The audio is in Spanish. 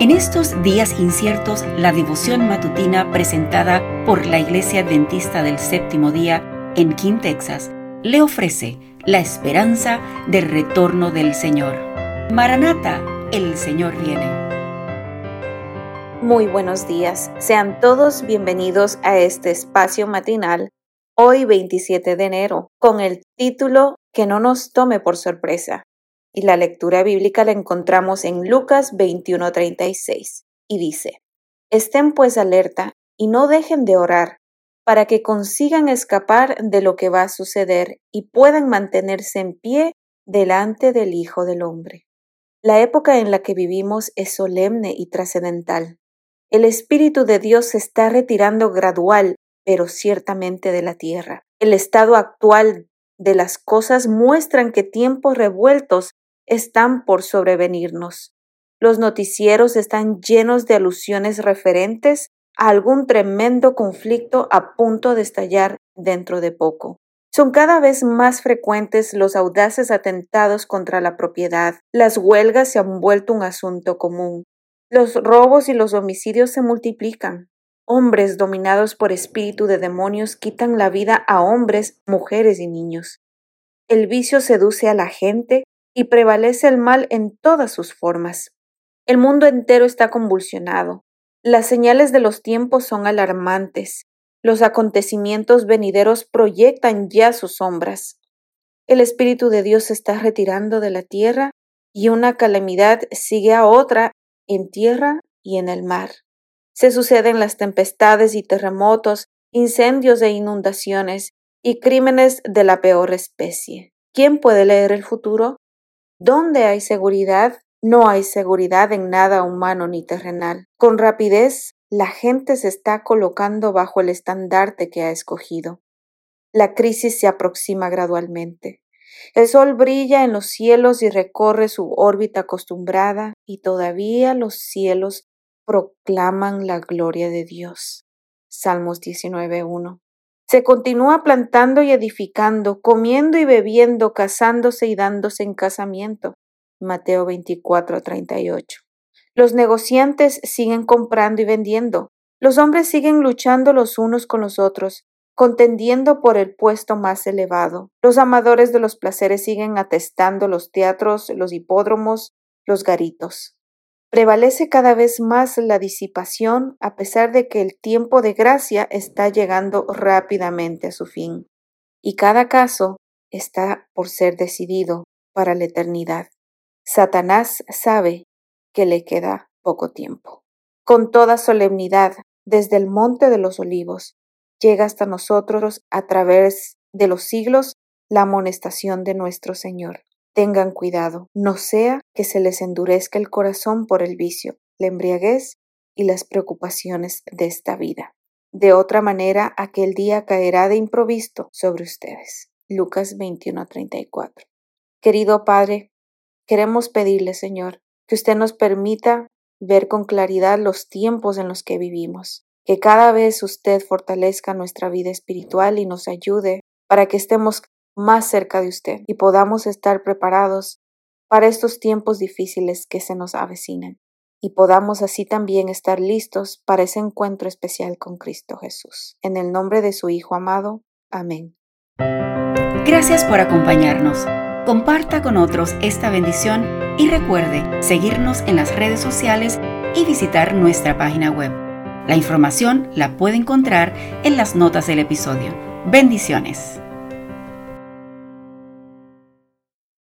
En estos días inciertos, la devoción matutina presentada por la Iglesia Adventista del Séptimo Día en King, Texas, le ofrece la esperanza del retorno del Señor. Maranata, el Señor viene. Muy buenos días, sean todos bienvenidos a este espacio matinal, hoy 27 de enero, con el título Que no nos tome por sorpresa y la lectura bíblica la encontramos en Lucas 21:36 y dice, Estén pues alerta y no dejen de orar para que consigan escapar de lo que va a suceder y puedan mantenerse en pie delante del Hijo del Hombre. La época en la que vivimos es solemne y trascendental. El Espíritu de Dios se está retirando gradual, pero ciertamente de la tierra. El estado actual de las cosas muestran que tiempos revueltos están por sobrevenirnos. Los noticieros están llenos de alusiones referentes a algún tremendo conflicto a punto de estallar dentro de poco. Son cada vez más frecuentes los audaces atentados contra la propiedad. Las huelgas se han vuelto un asunto común. Los robos y los homicidios se multiplican. Hombres dominados por espíritu de demonios quitan la vida a hombres, mujeres y niños. El vicio seduce a la gente y prevalece el mal en todas sus formas. El mundo entero está convulsionado. Las señales de los tiempos son alarmantes. Los acontecimientos venideros proyectan ya sus sombras. El Espíritu de Dios se está retirando de la tierra y una calamidad sigue a otra en tierra y en el mar. Se suceden las tempestades y terremotos, incendios e inundaciones y crímenes de la peor especie. ¿Quién puede leer el futuro? Donde hay seguridad, no hay seguridad en nada humano ni terrenal. Con rapidez, la gente se está colocando bajo el estandarte que ha escogido. La crisis se aproxima gradualmente. El sol brilla en los cielos y recorre su órbita acostumbrada, y todavía los cielos proclaman la gloria de Dios. Salmos 19.1. Se continúa plantando y edificando, comiendo y bebiendo, casándose y dándose en casamiento. Mateo 24, 38. Los negociantes siguen comprando y vendiendo. Los hombres siguen luchando los unos con los otros, contendiendo por el puesto más elevado. Los amadores de los placeres siguen atestando los teatros, los hipódromos, los garitos. Prevalece cada vez más la disipación a pesar de que el tiempo de gracia está llegando rápidamente a su fin, y cada caso está por ser decidido para la eternidad. Satanás sabe que le queda poco tiempo. Con toda solemnidad, desde el monte de los olivos, llega hasta nosotros a través de los siglos la amonestación de nuestro Señor. Tengan cuidado, no sea que se les endurezca el corazón por el vicio, la embriaguez y las preocupaciones de esta vida. De otra manera, aquel día caerá de improviso sobre ustedes. Lucas 21:34. Querido Padre, queremos pedirle, Señor, que usted nos permita ver con claridad los tiempos en los que vivimos, que cada vez usted fortalezca nuestra vida espiritual y nos ayude para que estemos más cerca de usted y podamos estar preparados para estos tiempos difíciles que se nos avecinan y podamos así también estar listos para ese encuentro especial con Cristo Jesús. En el nombre de su Hijo amado. Amén. Gracias por acompañarnos. Comparta con otros esta bendición y recuerde seguirnos en las redes sociales y visitar nuestra página web. La información la puede encontrar en las notas del episodio. Bendiciones.